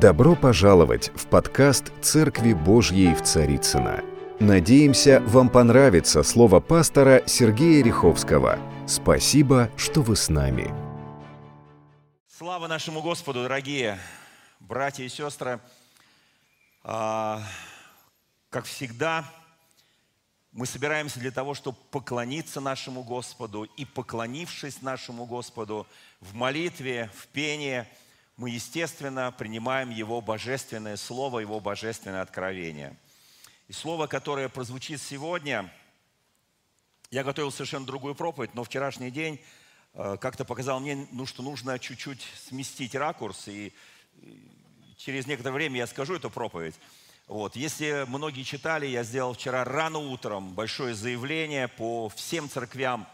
Добро пожаловать в подкаст «Церкви Божьей в Царицына. Надеемся, вам понравится слово пастора Сергея Риховского. Спасибо, что вы с нами. Слава нашему Господу, дорогие братья и сестры. А, как всегда, мы собираемся для того, чтобы поклониться нашему Господу и, поклонившись нашему Господу в молитве, в пении, мы, естественно, принимаем Его божественное Слово, Его божественное откровение. И Слово, которое прозвучит сегодня, я готовил совершенно другую проповедь, но вчерашний день э, как-то показал мне, ну, что нужно чуть-чуть сместить ракурс, и через некоторое время я скажу эту проповедь. Вот. Если многие читали, я сделал вчера рано утром большое заявление по всем церквям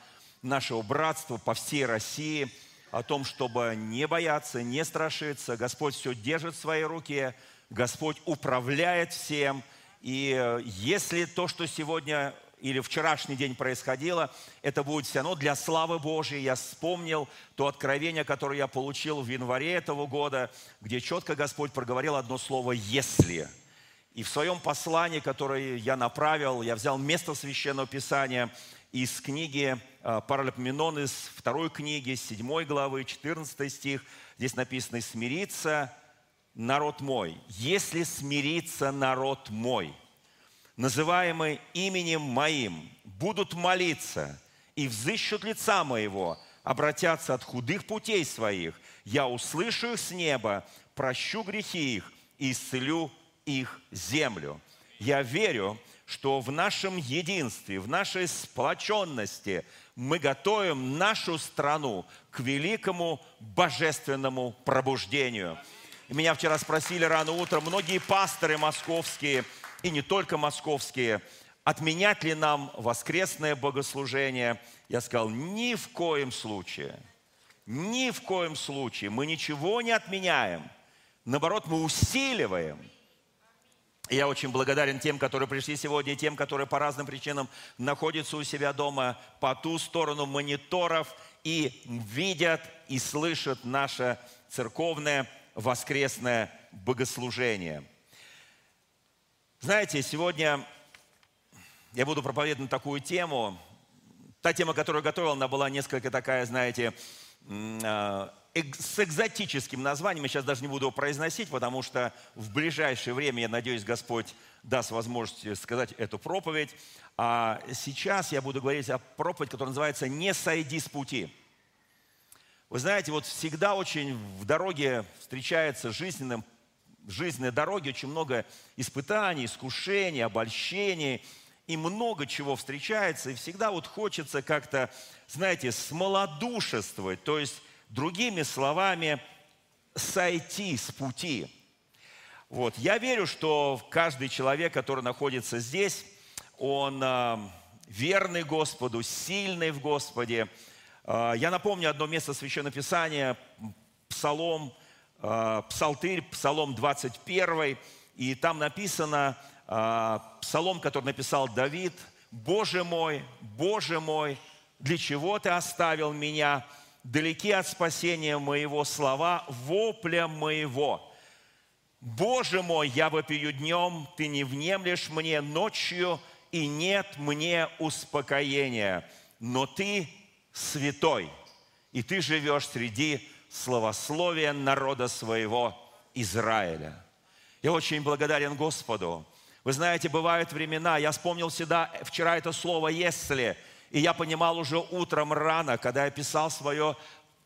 нашего братства, по всей России, о том, чтобы не бояться, не страшиться. Господь все держит в своей руке, Господь управляет всем. И э, если то, что сегодня или вчерашний день происходило, это будет все равно для славы Божьей. Я вспомнил то откровение, которое я получил в январе этого года, где четко Господь проговорил одно слово «если». И в своем послании, которое я направил, я взял место Священного Писания из книги Паралипоменон, из второй книги, 7 главы, 14 стих. Здесь написано «Смириться, народ мой, если смирится народ мой, называемый именем моим, будут молиться и взыщут лица моего, обратятся от худых путей своих, я услышу их с неба, прощу грехи их и исцелю их землю. Я верю, что в нашем единстве, в нашей сплоченности мы готовим нашу страну к великому божественному пробуждению. Меня вчера спросили рано утром многие пасторы московские, и не только московские, отменять ли нам воскресное богослужение. Я сказал, ни в коем случае, ни в коем случае мы ничего не отменяем. Наоборот, мы усиливаем – я очень благодарен тем, которые пришли сегодня, и тем, которые по разным причинам находятся у себя дома по ту сторону мониторов и видят и слышат наше церковное воскресное богослужение. Знаете, сегодня я буду проповедовать такую тему. Та тема, которую готовил, она была несколько такая, знаете, а, с экзотическим названием, я сейчас даже не буду его произносить, потому что в ближайшее время, я надеюсь, Господь даст возможность сказать эту проповедь. А сейчас я буду говорить о проповеди, которая называется «Не сойди с пути». Вы знаете, вот всегда очень в дороге встречается жизненным, жизненной дороге очень много испытаний, искушений, обольщений, и много чего встречается, и всегда вот хочется как-то, знаете, смолодушествовать, то есть Другими словами, сойти с пути. Вот. Я верю, что каждый человек, который находится здесь, он э, верный Господу, сильный в Господе. Э, я напомню одно место Священного Писания, Псалом, э, Псалтырь, Псалом 21, и там написано, Псалом, который написал Давид, «Боже мой, Боже мой, для чего Ты оставил меня?» Далеки от спасения моего слова, вопля моего. Боже мой, я вопию днем, ты не внемлешь мне ночью, и нет мне успокоения. Но ты святой, и ты живешь среди словословия народа своего Израиля. Я очень благодарен Господу. Вы знаете, бывают времена, я вспомнил всегда вчера это слово «если», и я понимал уже утром рано, когда я писал свое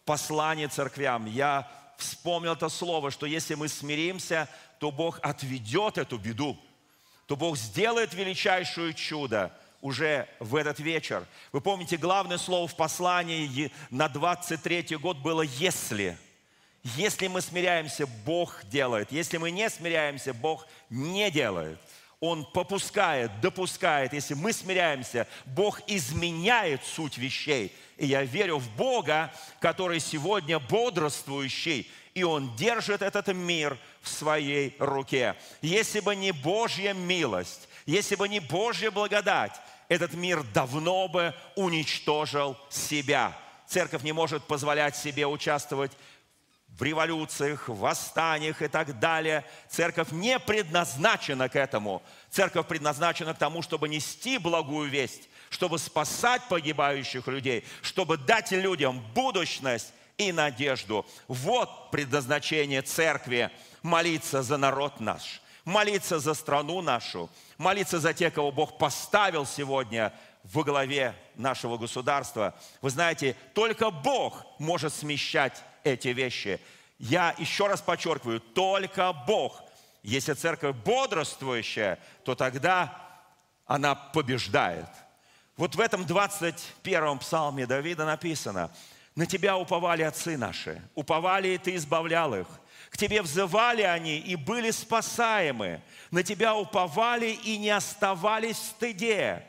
послание церквям, я вспомнил это слово, что если мы смиримся, то Бог отведет эту беду, то Бог сделает величайшее чудо уже в этот вечер. Вы помните, главное слово в послании на 23 год было «если». Если мы смиряемся, Бог делает. Если мы не смиряемся, Бог не делает. Он попускает, допускает. Если мы смиряемся, Бог изменяет суть вещей. И я верю в Бога, который сегодня бодрствующий, и Он держит этот мир в своей руке. Если бы не Божья милость, если бы не Божья благодать, этот мир давно бы уничтожил себя. Церковь не может позволять себе участвовать в революциях, в восстаниях и так далее. Церковь не предназначена к этому. Церковь предназначена к тому, чтобы нести благую весть, чтобы спасать погибающих людей, чтобы дать людям будущность и надежду. Вот предназначение церкви – молиться за народ наш, молиться за страну нашу, молиться за тех, кого Бог поставил сегодня во главе нашего государства. Вы знаете, только Бог может смещать эти вещи. Я еще раз подчеркиваю, только Бог. Если церковь бодрствующая, то тогда она побеждает. Вот в этом 21-м псалме Давида написано, «На тебя уповали отцы наши, уповали, и ты избавлял их. К тебе взывали они и были спасаемы. На тебя уповали и не оставались в стыде.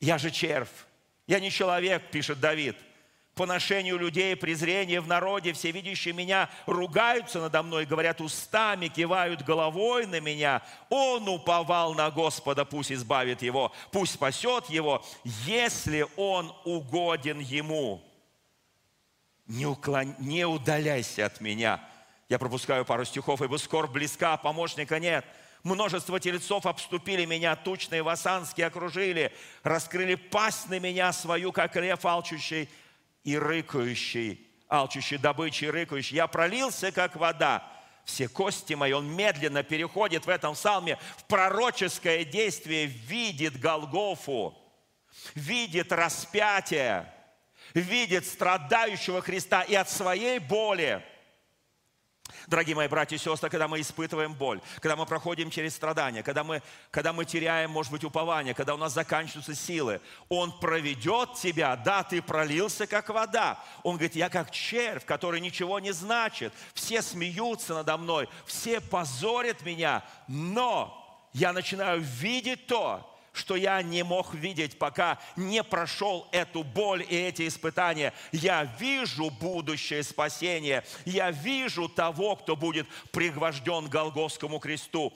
Я же червь, я не человек, пишет Давид поношению людей, презрение в народе, все видящие меня ругаются надо мной, говорят устами, кивают головой на меня. Он уповал на Господа, пусть избавит его, пусть спасет его, если он угоден ему. Не, уклон... не удаляйся от меня. Я пропускаю пару стихов, ибо скоро близка, а помощника нет. Множество телецов обступили меня, тучные васанские окружили, раскрыли пасть на меня свою, как лев алчущий, и рыкающий, алчущий добычи и рыкающий. Я пролился, как вода. Все кости мои, он медленно переходит в этом псалме в пророческое действие, видит Голгофу, видит распятие, видит страдающего Христа и от своей боли – Дорогие мои братья и сестры, когда мы испытываем боль, когда мы проходим через страдания, когда мы, когда мы теряем, может быть, упование, когда у нас заканчиваются силы, Он проведет тебя, да, ты пролился, как вода. Он говорит, я как червь, который ничего не значит. Все смеются надо мной, все позорят меня, но я начинаю видеть то, что я не мог видеть, пока не прошел эту боль и эти испытания. Я вижу будущее спасение. Я вижу того, кто будет пригвожден к Голгофскому кресту.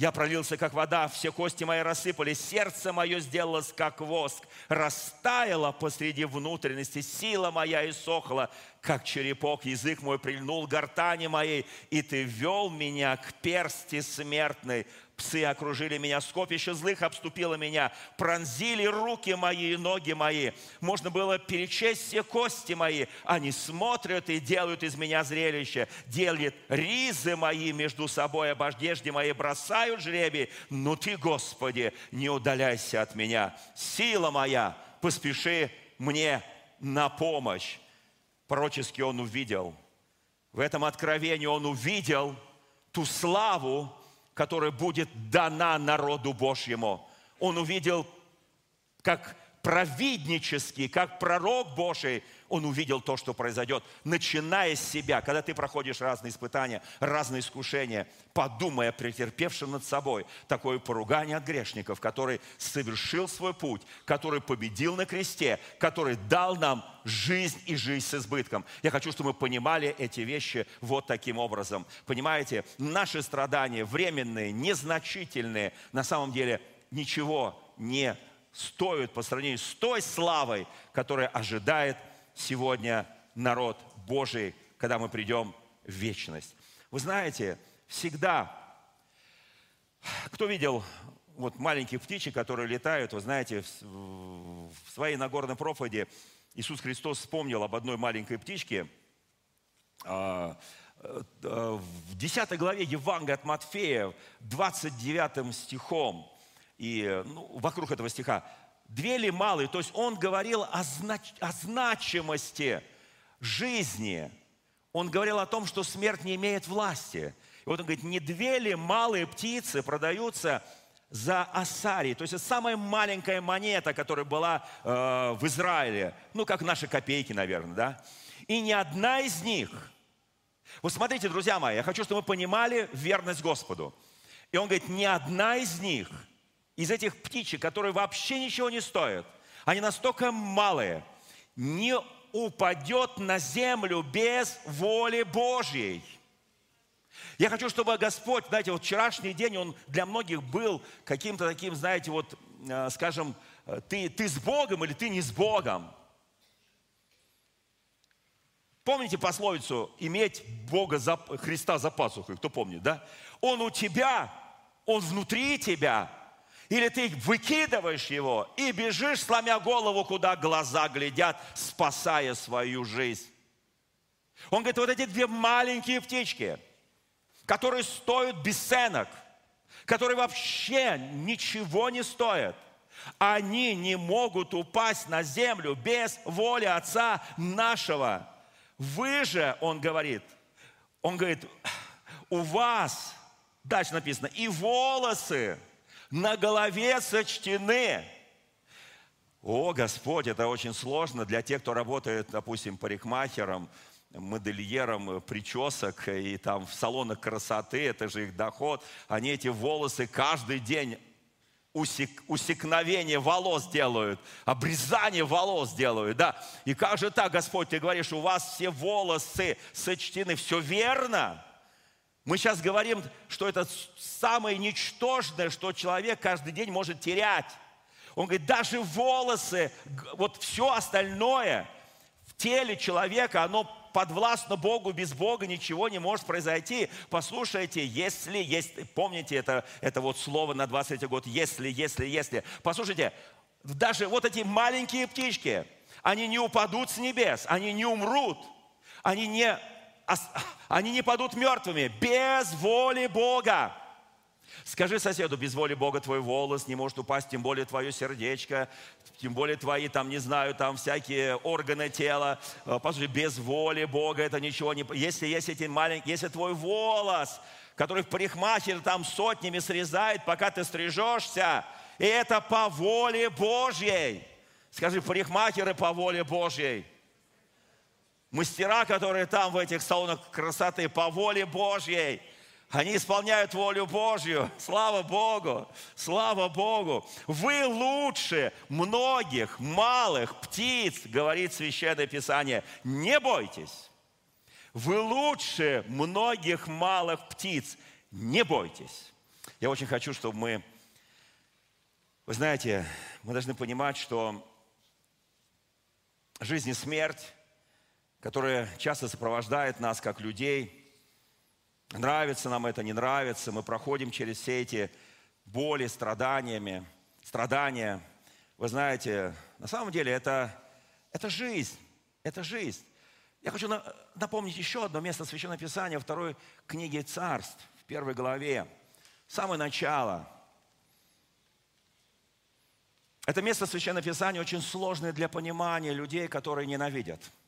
Я пролился, как вода, все кости мои рассыпались, сердце мое сделалось, как воск, растаяло посреди внутренности, сила моя иссохла, как черепок, язык мой прильнул гортани моей, и ты вел меня к персти смертной, Псы окружили меня, скопище злых обступило меня, пронзили руки мои и ноги мои. Можно было перечесть все кости мои. Они смотрят и делают из меня зрелище, делят ризы мои между собой, об одежде моей бросают жребий. Но Ты, Господи, не удаляйся от меня. Сила моя, поспеши мне на помощь. Пророчески он увидел. В этом откровении он увидел ту славу, которая будет дана народу Божьему. Он увидел, как провиднический, как пророк Божий, он увидел то, что произойдет, начиная с себя. Когда ты проходишь разные испытания, разные искушения, подумай о над собой такое поругание от грешников, который совершил свой путь, который победил на кресте, который дал нам жизнь и жизнь с избытком. Я хочу, чтобы мы понимали эти вещи вот таким образом. Понимаете, наши страдания временные, незначительные, на самом деле ничего не стоят по сравнению с той славой, которая ожидает сегодня народ Божий, когда мы придем в вечность. Вы знаете, всегда, кто видел вот маленьких птичек, которые летают, вы знаете, в своей Нагорной проповеди Иисус Христос вспомнил об одной маленькой птичке, а, э, в 10 главе Евангелия от Матфея, 29 стихом, и ну, вокруг этого стиха, две ли малые, то есть он говорил о, знач, о значимости жизни. Он говорил о том, что смерть не имеет власти. И вот он говорит, не две ли малые птицы продаются за асари, то есть это самая маленькая монета, которая была э, в Израиле, ну, как наши копейки, наверное, да? И ни одна из них, вот смотрите, друзья мои, я хочу, чтобы мы понимали верность Господу. И он говорит, ни одна из них – из этих птичек, которые вообще ничего не стоят, они настолько малые, не упадет на землю без воли Божьей. Я хочу, чтобы Господь, знаете, вот вчерашний день, он для многих был каким-то таким, знаете, вот, э, скажем, э, ты, ты с Богом или ты не с Богом. Помните пословицу «иметь Бога за, Христа за пасухой»? Кто помнит, да? Он у тебя, он внутри тебя. Или ты выкидываешь его и бежишь, сломя голову, куда глаза глядят, спасая свою жизнь. Он говорит, вот эти две маленькие птички, которые стоят бесценок, которые вообще ничего не стоят, они не могут упасть на землю без воли Отца нашего. Вы же, он говорит, он говорит, у вас, дальше написано, и волосы на голове сочтены. О, Господь, это очень сложно для тех, кто работает, допустим, парикмахером, модельером причесок и там в салонах красоты, это же их доход. Они эти волосы каждый день усек, усекновение волос делают, обрезание волос делают, да. И как же так, Господь, ты говоришь, у вас все волосы сочтены, все верно. Мы сейчас говорим, что это самое ничтожное, что человек каждый день может терять. Он говорит, даже волосы, вот все остальное в теле человека, оно подвластно Богу, без Бога ничего не может произойти. Послушайте, если, если помните это, это вот слово на 23 год, если, если, если. Послушайте, даже вот эти маленькие птички, они не упадут с небес, они не умрут, они не, они не падут мертвыми без воли Бога. Скажи соседу, без воли Бога твой волос не может упасть, тем более твое сердечко, тем более твои, там, не знаю, там всякие органы тела. Э, послушай, без воли Бога это ничего не... Если есть эти маленькие, если твой волос, который в парикмахере там сотнями срезает, пока ты стрижешься, и это по воле Божьей. Скажи, парикмахеры по воле Божьей. Мастера, которые там в этих салонах красоты, по воле Божьей. Они исполняют волю Божью. Слава Богу! Слава Богу! Вы лучше многих малых птиц, говорит Священное Писание. Не бойтесь. Вы лучше многих малых птиц. Не бойтесь. Я очень хочу, чтобы мы... Вы знаете, мы должны понимать, что жизнь и смерть, которая часто сопровождает нас как людей – Нравится нам это, не нравится, мы проходим через все эти боли, страданиями, страдания. Вы знаете, на самом деле это, это жизнь, это жизнь. Я хочу напомнить еще одно место Священного Писания, второй книги Царств, в первой главе. Самое начало. Это место Священного Писания очень сложное для понимания людей, которые ненавидят –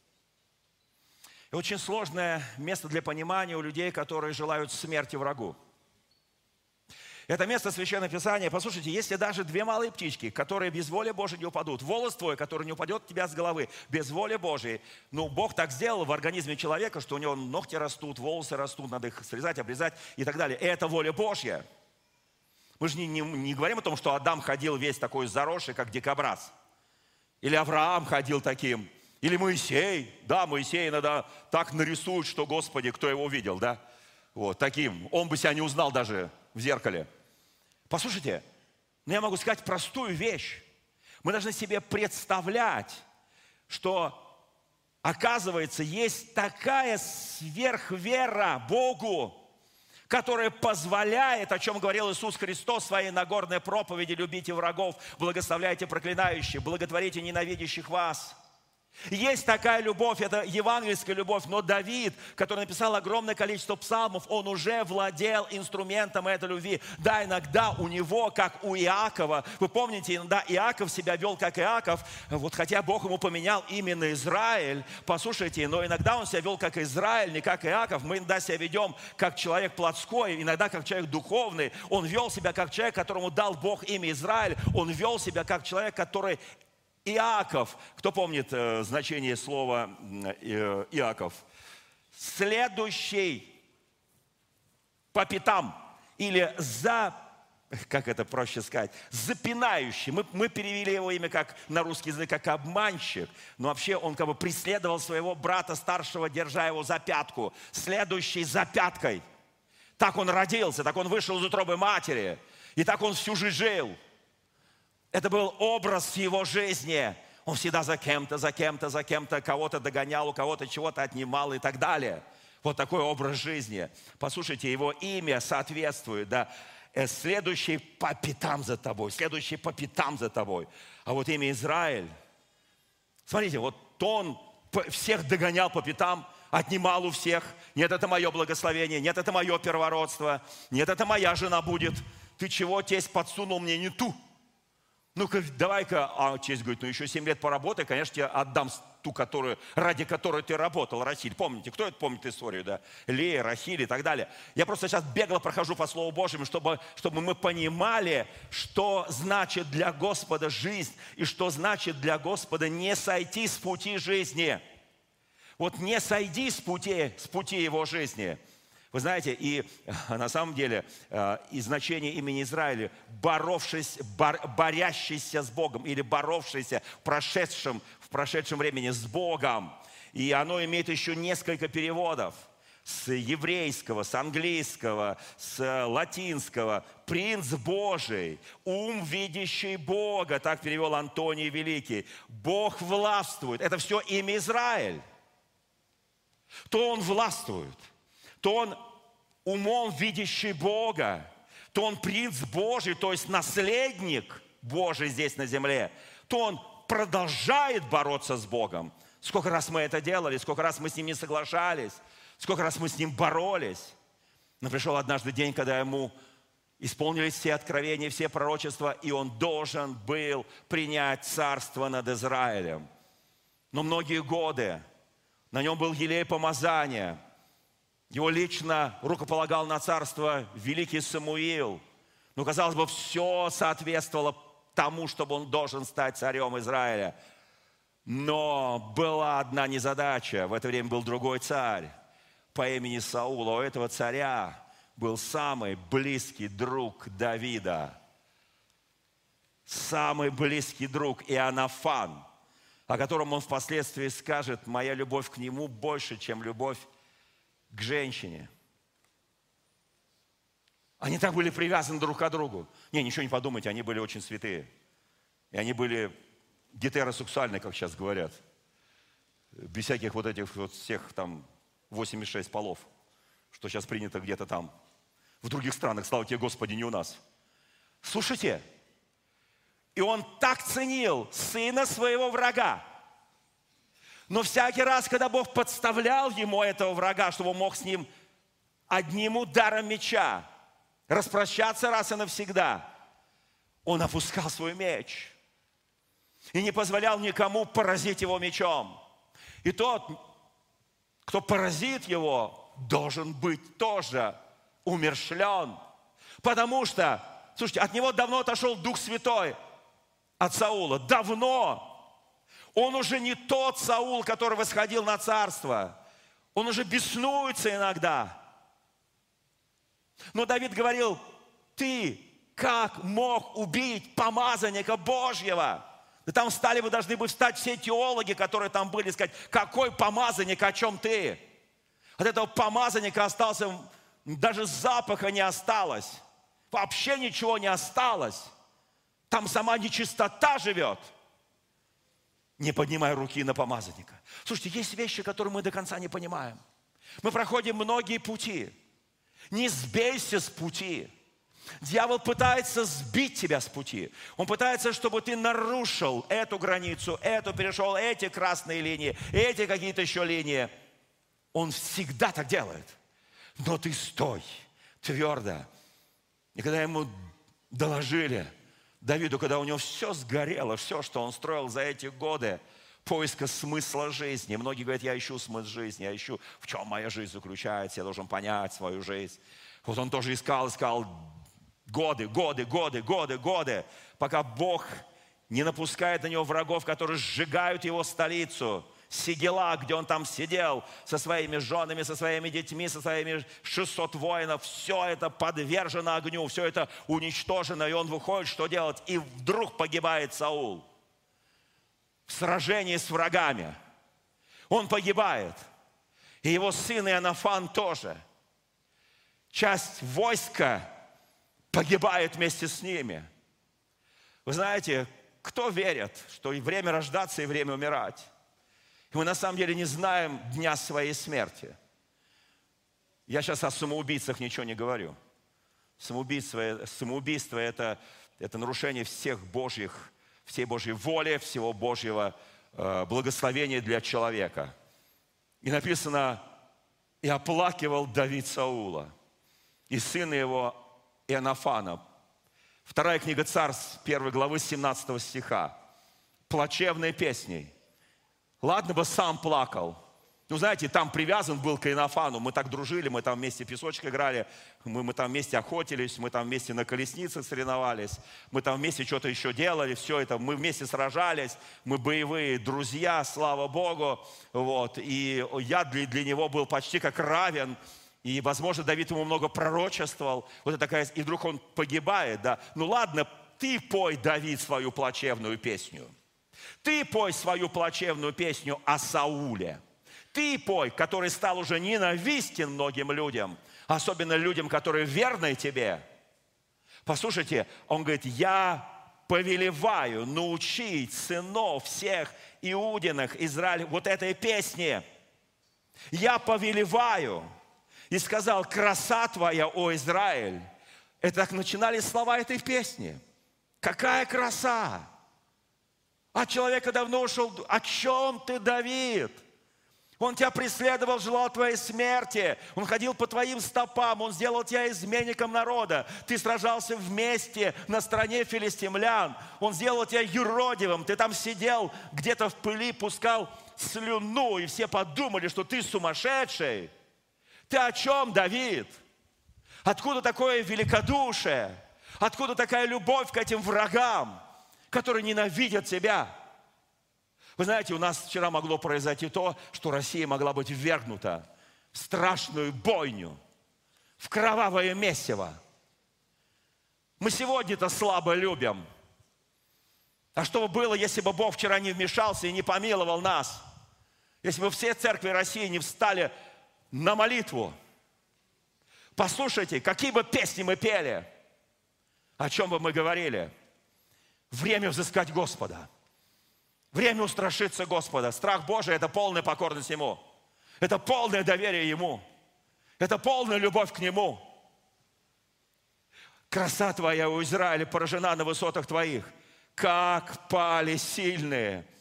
и очень сложное место для понимания у людей, которые желают смерти врагу. Это место Священного Писания. Послушайте, если даже две малые птички, которые без воли Божией не упадут, волос твой, который не упадет тебя с головы, без воли Божией, ну, Бог так сделал в организме человека, что у него ногти растут, волосы растут, надо их срезать, обрезать и так далее. Это воля Божья. Мы же не, не, не говорим о том, что Адам ходил весь такой заросший, как дикобраз. Или Авраам ходил таким, или Моисей, да, Моисей иногда так нарисует, что, Господи, кто его видел, да? Вот, таким. Он бы себя не узнал даже в зеркале. Послушайте, но я могу сказать простую вещь. Мы должны себе представлять, что, оказывается, есть такая сверхвера Богу, которая позволяет, о чем говорил Иисус Христос в своей Нагорной проповеди, любите врагов, благословляйте проклинающих, благотворите ненавидящих вас – есть такая любовь, это евангельская любовь, но Давид, который написал огромное количество псалмов, он уже владел инструментом этой любви. Да, иногда у него, как у Иакова, вы помните, иногда Иаков себя вел как Иаков, вот хотя Бог ему поменял именно Израиль, послушайте, но иногда он себя вел как Израиль, не как Иаков. Мы иногда себя ведем как человек плотской, иногда как человек духовный. Он вел себя как человек, которому дал Бог имя Израиль. Он вел себя как человек, который Иаков, кто помнит э, значение слова э, Иаков? Следующий по пятам или за, как это проще сказать, запинающий. Мы, мы перевели его имя как на русский язык, как обманщик. Но вообще он как бы преследовал своего брата старшего, держа его за пятку. Следующий за пяткой. Так он родился, так он вышел из утробы матери. И так он всю жизнь жил. Это был образ его жизни. Он всегда за кем-то, за кем-то, за кем-то, кого-то догонял, у кого-то чего-то отнимал и так далее. Вот такой образ жизни. Послушайте, его имя соответствует, да, э, следующий по пятам за тобой, следующий по пятам за тобой. А вот имя Израиль, смотрите, вот он всех догонял по пятам, отнимал у всех. Нет, это мое благословение, нет, это мое первородство, нет, это моя жена будет. Ты чего, тесть, подсунул мне не ту? Ну-ка, давай-ка, а честь говорит, ну еще 7 лет поработай, конечно, тебе отдам ту, которую, ради которой ты работал, Рахиль. Помните, кто это помнит историю, да? Лея, Рахиль и так далее. Я просто сейчас бегло прохожу по Слову Божьему, чтобы, чтобы мы понимали, что значит для Господа жизнь и что значит для Господа не сойти с пути жизни. Вот не сойди с пути, с пути его жизни – вы знаете, и э, на самом деле э, и значение имени Израиля боровшись, бор, борящийся с Богом или боровшийся в прошедшем, в прошедшем времени с Богом. И оно имеет еще несколько переводов с еврейского, с английского, с латинского. Принц Божий, ум, видящий Бога, так перевел Антоний Великий. Бог властвует. Это все имя Израиль. То он властвует – то он умом видящий Бога, то он принц Божий, то есть наследник Божий здесь на земле, то он продолжает бороться с Богом. Сколько раз мы это делали, сколько раз мы с ним не соглашались, сколько раз мы с ним боролись. Но пришел однажды день, когда ему исполнились все откровения, все пророчества, и он должен был принять царство над Израилем. Но многие годы на нем был елей помазания – его лично рукополагал на царство великий Самуил. Но, казалось бы, все соответствовало тому, чтобы он должен стать царем Израиля. Но была одна незадача. В это время был другой царь по имени Саул. У этого царя был самый близкий друг Давида. Самый близкий друг Иоаннафан, о котором он впоследствии скажет, моя любовь к нему больше, чем любовь к женщине. Они так были привязаны друг к другу. Не, ничего не подумайте, они были очень святые. И они были гетеросексуальные, как сейчас говорят. Без всяких вот этих вот всех там 86 полов, что сейчас принято где-то там. В других странах, слава тебе, Господи, не у нас. Слушайте, и он так ценил сына своего врага, но всякий раз, когда Бог подставлял ему этого врага, чтобы он мог с ним одним ударом меча распрощаться раз и навсегда, он опускал свой меч и не позволял никому поразить его мечом. И тот, кто поразит его, должен быть тоже умершлен. Потому что, слушайте, от него давно отошел Дух Святой, от Саула, давно. Он уже не тот Саул, который восходил на царство. Он уже беснуется иногда. Но Давид говорил, ты как мог убить помазанника Божьего? Да там стали бы, должны быть встать все теологи, которые там были, сказать, какой помазанник, о чем ты? От этого помазанника остался, даже запаха не осталось. Вообще ничего не осталось. Там сама нечистота живет – не поднимая руки на помазанника. Слушайте, есть вещи, которые мы до конца не понимаем. Мы проходим многие пути. Не сбейся с пути. Дьявол пытается сбить тебя с пути. Он пытается, чтобы ты нарушил эту границу, эту перешел, эти красные линии, эти какие-то еще линии. Он всегда так делает. Но ты стой твердо. И когда ему доложили – Давиду, когда у него все сгорело, все, что он строил за эти годы, поиска смысла жизни. Многие говорят, я ищу смысл жизни, я ищу, в чем моя жизнь заключается, я должен понять свою жизнь. Вот он тоже искал, искал годы, годы, годы, годы, годы, пока Бог не напускает на него врагов, которые сжигают его столицу. Сигела, где он там сидел со своими женами, со своими детьми, со своими 600 воинов, все это подвержено огню, все это уничтожено, и он выходит, что делать? И вдруг погибает Саул в сражении с врагами. Он погибает. И его сын Иоаннафан тоже. Часть войска погибает вместе с ними. Вы знаете, кто верит, что время рождаться, и время умирать? И мы на самом деле не знаем дня своей смерти. Я сейчас о самоубийцах ничего не говорю. Самоубийство, самоубийство это, это нарушение всех Божьих, всей Божьей воли, всего Божьего э, благословения для человека. И написано, и оплакивал Давид Саула, и сына его Иоаннафана. Вторая книга Царств, первой главы 17 стиха. Плачевные песни. Ладно бы сам плакал, ну, знаете, там привязан был к Инофану. Мы так дружили, мы там вместе песочек играли, мы, мы там вместе охотились, мы там вместе на колесницах соревновались, мы там вместе что-то еще делали, все это, мы вместе сражались, мы боевые друзья, слава Богу. Вот. И я для, для него был почти как равен, и, возможно, Давид ему много пророчествовал. Вот это такая, и вдруг он погибает, да. Ну ладно, ты пой, Давид, свою плачевную песню. Ты пой свою плачевную песню о Сауле – ты пой, который стал уже ненавистен многим людям, особенно людям, которые верны тебе. Послушайте, он говорит, я повелеваю научить сынов всех иудиных Израиля вот этой песне. Я повелеваю. И сказал, краса твоя, о Израиль. Это так начинались слова этой песни. Какая краса! А человека давно ушел. О чем ты, Давид? Он тебя преследовал, желал твоей смерти. Он ходил по твоим стопам. Он сделал тебя изменником народа. Ты сражался вместе на стороне филистимлян. Он сделал тебя юродивым. Ты там сидел где-то в пыли, пускал слюну, и все подумали, что ты сумасшедший. Ты о чем, Давид? Откуда такое великодушие? Откуда такая любовь к этим врагам, которые ненавидят тебя? Вы знаете, у нас вчера могло произойти то, что Россия могла быть ввергнута в страшную бойню, в кровавое месиво. Мы сегодня-то слабо любим. А что бы было, если бы Бог вчера не вмешался и не помиловал нас? Если бы все церкви России не встали на молитву? Послушайте, какие бы песни мы пели, о чем бы мы говорили? Время взыскать Господа – Время устрашиться Господа. Страх Божий – это полная покорность Ему. Это полное доверие Ему. Это полная любовь к Нему. Краса Твоя у Израиля поражена на высотах Твоих. Как пали сильные –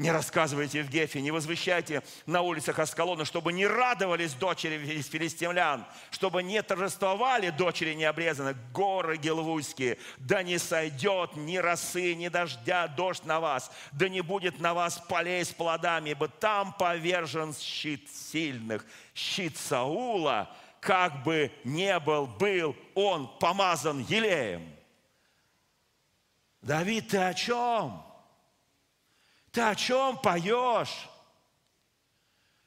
не рассказывайте в Гефе, не возвещайте на улицах Аскалона, чтобы не радовались дочери из филистимлян, чтобы не торжествовали дочери необрезанных, горы гелвуйские, да не сойдет ни росы, ни дождя, дождь на вас, да не будет на вас полей с плодами, ибо там повержен щит сильных, щит Саула, как бы не был, был он помазан елеем. Давид, ты о чем? Ты о чем поешь?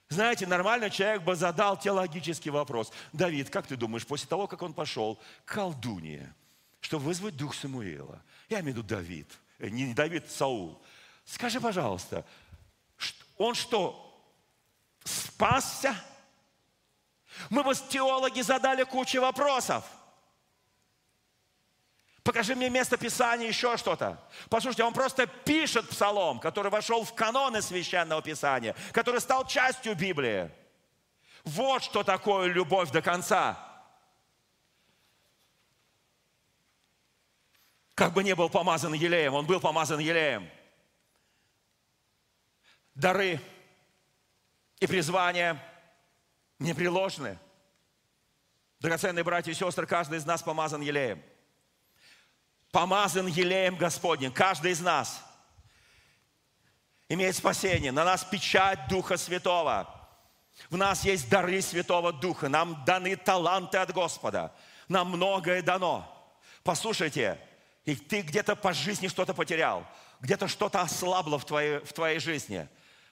Знаете, нормальный человек бы задал теологический вопрос. Давид, как ты думаешь, после того, как он пошел к колдунье, чтобы вызвать дух Самуила, я имею в виду Давид, э, не Давид, Саул, скажи, пожалуйста, он что, спасся? Мы бы теологи задали кучу вопросов – Покажи мне место Писания, еще что-то. Послушайте, он просто пишет псалом, который вошел в каноны Священного Писания, который стал частью Библии. Вот что такое любовь до конца. Как бы не был помазан елеем, он был помазан елеем. Дары и призвания непреложны. Драгоценные братья и сестры, каждый из нас помазан елеем – помазан елеем Господним, каждый из нас имеет спасение. На нас печать Духа Святого. В нас есть дары Святого Духа. Нам даны таланты от Господа. Нам многое дано. Послушайте, и ты где-то по жизни что-то потерял, где-то что-то ослабло в твоей, в твоей жизни.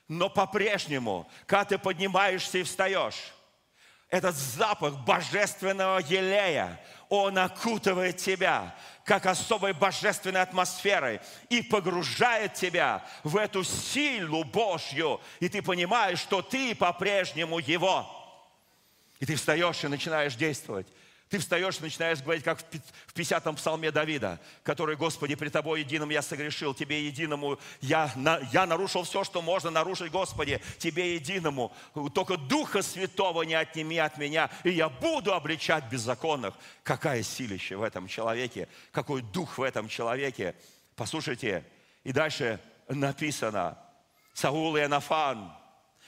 Но по-прежнему, когда ты поднимаешься и встаешь, этот запах божественного елея, он окутывает тебя как особой божественной атмосферой и погружает тебя в эту силу Божью. И ты понимаешь, что ты по-прежнему Его. И ты встаешь и начинаешь действовать. Ты встаешь и начинаешь говорить, как в 50-м псалме Давида, который, Господи, при Тобой единым я согрешил, Тебе единому я, я нарушил все, что можно нарушить, Господи, Тебе единому. Только Духа Святого не отними от меня, и я буду обличать беззаконных. Какая силища в этом человеке, какой дух в этом человеке. Послушайте, и дальше написано, Саул и Анафан,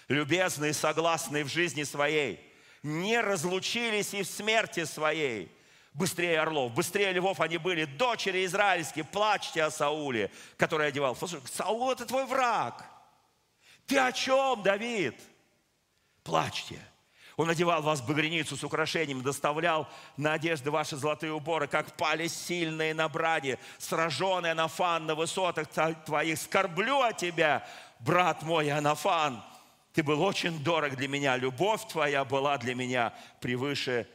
любезные, согласные в жизни своей – не разлучились и в смерти своей. Быстрее орлов, быстрее львов они были. Дочери израильские, плачьте о Сауле, который одевал. Послушай, Саул это твой враг. Ты о чем, Давид? Плачьте. Он одевал вас в багряницу с украшением, доставлял на одежды ваши золотые уборы, как пали сильные на браде, сраженные Анафан на высотах твоих. Скорблю о тебя, брат мой Анафан, ты был очень дорог для меня. Любовь твоя была для меня превыше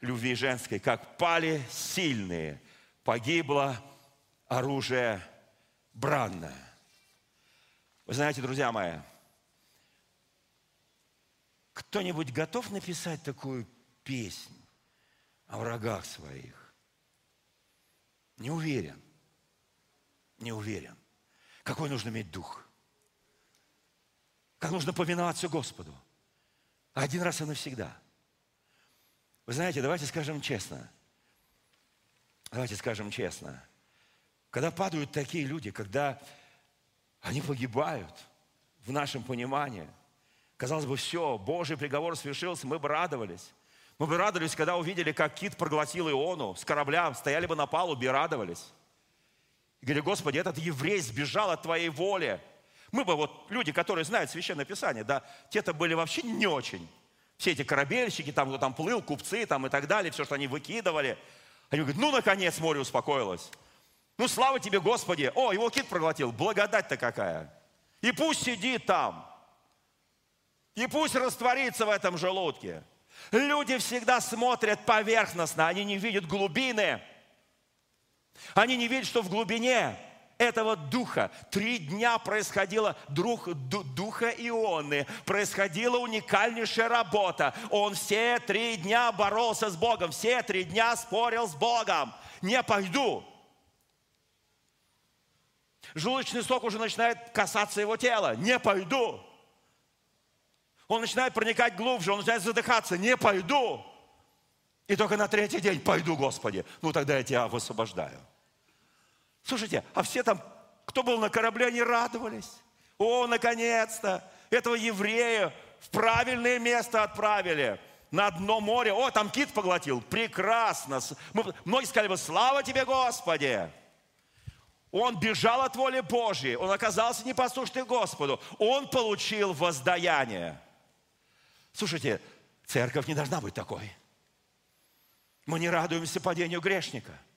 любви женской. Как пали сильные, погибло оружие бранное. Вы знаете, друзья мои, кто-нибудь готов написать такую песню о врагах своих? Не уверен. Не уверен. Какой нужно иметь дух? Как нужно повиноваться Господу. Один раз и навсегда. Вы знаете, давайте скажем честно. Давайте скажем честно. Когда падают такие люди, когда они погибают в нашем понимании, казалось бы, все, Божий приговор свершился, мы бы радовались. Мы бы радовались, когда увидели, как кит проглотил Иону с корабля, стояли бы на палубе и радовались. И говорили, Господи, этот еврей сбежал от Твоей воли. Мы бы вот, люди, которые знают Священное Писание, да, те-то были вообще не очень. Все эти корабельщики, там, кто там плыл, купцы там и так далее, все, что они выкидывали. Они говорят, ну, наконец, море успокоилось. Ну, слава тебе, Господи. О, его кит проглотил. Благодать-то какая. И пусть сидит там. И пусть растворится в этом желудке. Люди всегда смотрят поверхностно, они не видят глубины. Они не видят, что в глубине этого духа. Три дня происходила дух, духа Ионы, происходила уникальнейшая работа. Он все три дня боролся с Богом, все три дня спорил с Богом. Не пойду. Желудочный сок уже начинает касаться его тела. Не пойду. Он начинает проникать глубже, он начинает задыхаться. Не пойду. И только на третий день пойду, Господи. Ну тогда я тебя высвобождаю. Слушайте, а все там, кто был на корабле, они радовались. О, наконец-то, этого еврея в правильное место отправили. На дно моря. О, там кит поглотил. Прекрасно. Мы, многие сказали бы, слава тебе, Господи. Он бежал от воли Божьей. Он оказался непослушным Господу. Он получил воздаяние. Слушайте, церковь не должна быть такой. Мы не радуемся падению грешника –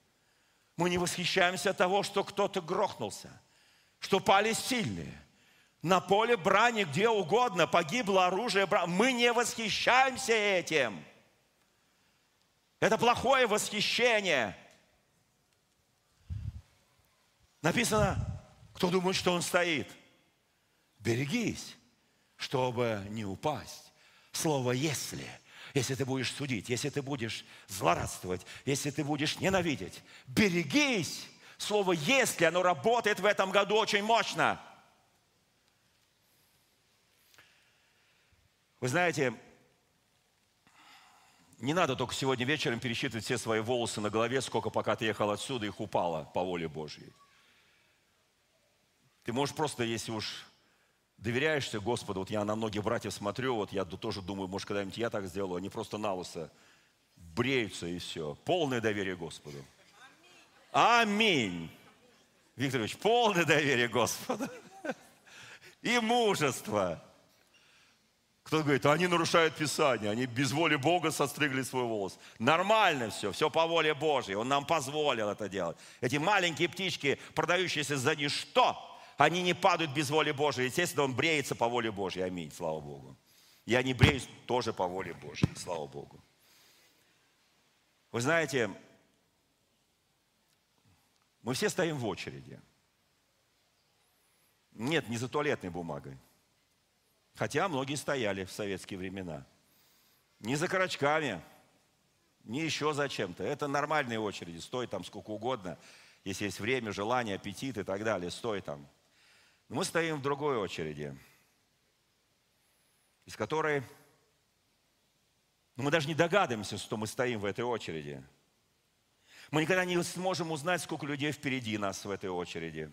мы не восхищаемся того, что кто-то грохнулся, что пали сильные. На поле брани, где угодно, погибло оружие. Мы не восхищаемся этим. Это плохое восхищение. Написано, кто думает, что он стоит. Берегись, чтобы не упасть. Слово «если» если ты будешь судить, если ты будешь злорадствовать, если ты будешь ненавидеть. Берегись! Слово «если» оно работает в этом году очень мощно. Вы знаете, не надо только сегодня вечером пересчитывать все свои волосы на голове, сколько пока ты ехал отсюда, их упало по воле Божьей. Ты можешь просто, если уж доверяешься Господу, вот я на многих братьев смотрю, вот я тоже думаю, может, когда-нибудь я так сделаю, они просто на лысо бреются и все. Полное доверие Господу. Аминь. Викторович, полное доверие Господу. И мужество. Кто говорит, они нарушают Писание, они без воли Бога состригли свой волос. Нормально все, все по воле Божьей. Он нам позволил это делать. Эти маленькие птички, продающиеся за ничто, они не падают без воли Божией. Естественно, он бреется по воле Божьей. Аминь, слава Богу. Я не бреюсь тоже по воле Божьей, слава Богу. Вы знаете, мы все стоим в очереди. Нет, не за туалетной бумагой. Хотя многие стояли в советские времена. Не за корочками. не еще зачем-то. Это нормальные очереди, стой там сколько угодно, если есть время, желание, аппетит и так далее, стой там. Но мы стоим в другой очереди, из которой ну, мы даже не догадываемся, что мы стоим в этой очереди. Мы никогда не сможем узнать, сколько людей впереди нас в этой очереди.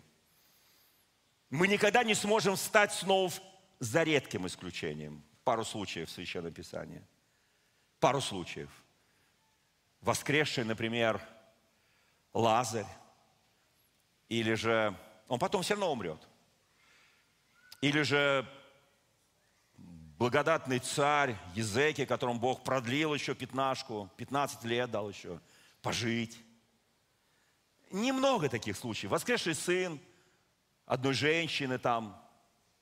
Мы никогда не сможем встать снова за редким исключением. Пару случаев в Священном Писании. Пару случаев. Воскресший, например, Лазарь. Или же он потом все равно умрет. Или же благодатный царь Езеки, которому Бог продлил еще пятнашку, 15 лет дал еще пожить. Немного таких случаев. Воскресший сын одной женщины там,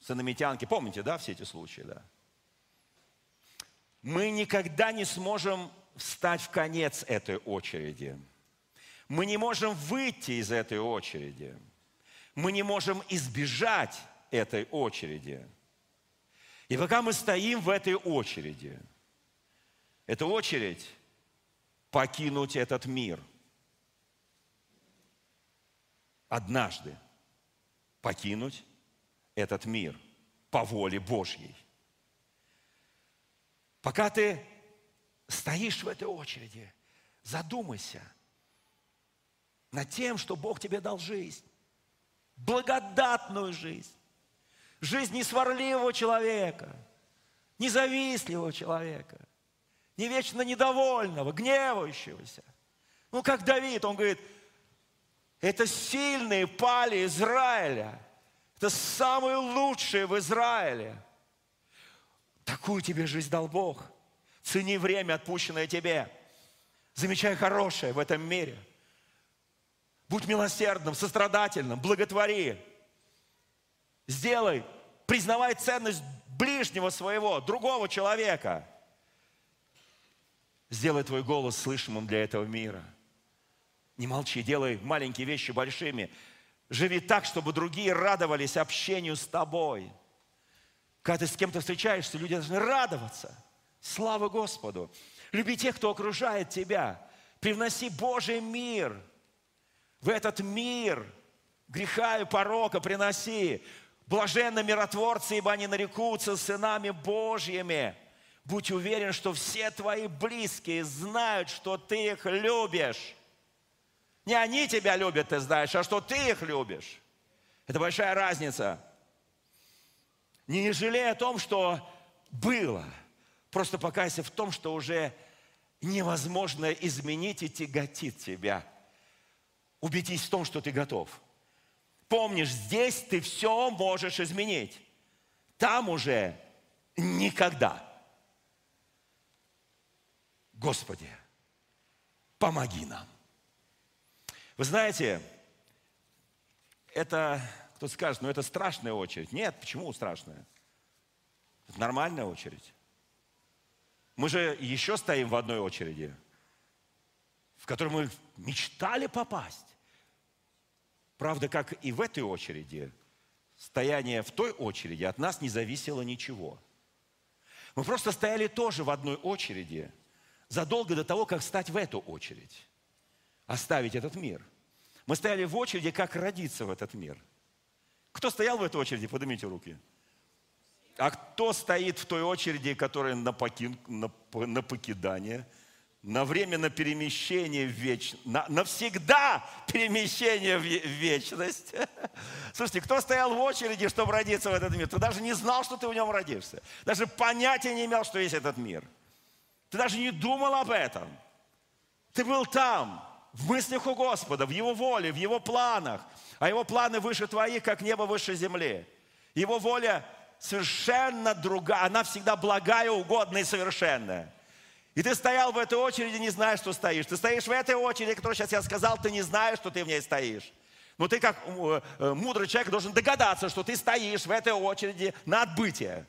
сыномитянки. Помните, да, все эти случаи, да? Мы никогда не сможем встать в конец этой очереди. Мы не можем выйти из этой очереди. Мы не можем избежать этой очереди. И пока мы стоим в этой очереди, эта очередь покинуть этот мир – однажды покинуть этот мир по воле Божьей. Пока ты стоишь в этой очереди, задумайся над тем, что Бог тебе дал жизнь, благодатную жизнь, жизнь несварливого человека, независтливого человека, не вечно недовольного, гневающегося. Ну, как Давид, он говорит – это сильные пали Израиля. Это самые лучшие в Израиле. Такую тебе жизнь дал Бог. Цени время, отпущенное тебе. Замечай хорошее в этом мире. Будь милосердным, сострадательным, благотвори. Сделай, признавай ценность ближнего своего, другого человека. Сделай твой голос слышимым для этого мира – не молчи, делай маленькие вещи большими. Живи так, чтобы другие радовались общению с тобой. Когда ты с кем-то встречаешься, люди должны радоваться. Слава Господу. Люби тех, кто окружает тебя. Привноси Божий мир в этот мир. Греха и порока приноси. Блаженны миротворцы, ибо они нарекутся сынами Божьими. Будь уверен, что все твои близкие знают, что ты их любишь. Не они тебя любят, ты знаешь, а что ты их любишь. Это большая разница. Не жалей о том, что было. Просто покайся в том, что уже невозможно изменить и тяготит тебя. Убедись в том, что ты готов. Помнишь, здесь ты все можешь изменить. Там уже никогда. Господи, помоги нам. Вы знаете, это, кто-то скажет, ну это страшная очередь. Нет, почему страшная? Это нормальная очередь. Мы же еще стоим в одной очереди, в которую мы мечтали попасть. Правда, как и в этой очереди, стояние в той очереди от нас не зависело ничего. Мы просто стояли тоже в одной очереди задолго до того, как стать в эту очередь оставить этот мир. Мы стояли в очереди, как родиться в этот мир. Кто стоял в этой очереди? Поднимите руки. А кто стоит в той очереди, которая на, покин, на, на покидание, на время на перемещение в вечность, на, навсегда перемещение в, в вечность? Слушайте, кто стоял в очереди, чтобы родиться в этот мир? Ты даже не знал, что ты в нем родишься. Даже понятия не имел, что есть этот мир. Ты даже не думал об этом. Ты был там в мыслях у Господа, в Его воле, в Его планах. А Его планы выше твоих, как небо выше земли. Его воля совершенно другая, она всегда благая, угодная и совершенная. И ты стоял в этой очереди, не знаешь, что стоишь. Ты стоишь в этой очереди, которую сейчас я сказал, ты не знаешь, что ты в ней стоишь. Но ты как э, э, мудрый человек должен догадаться, что ты стоишь в этой очереди на отбытие.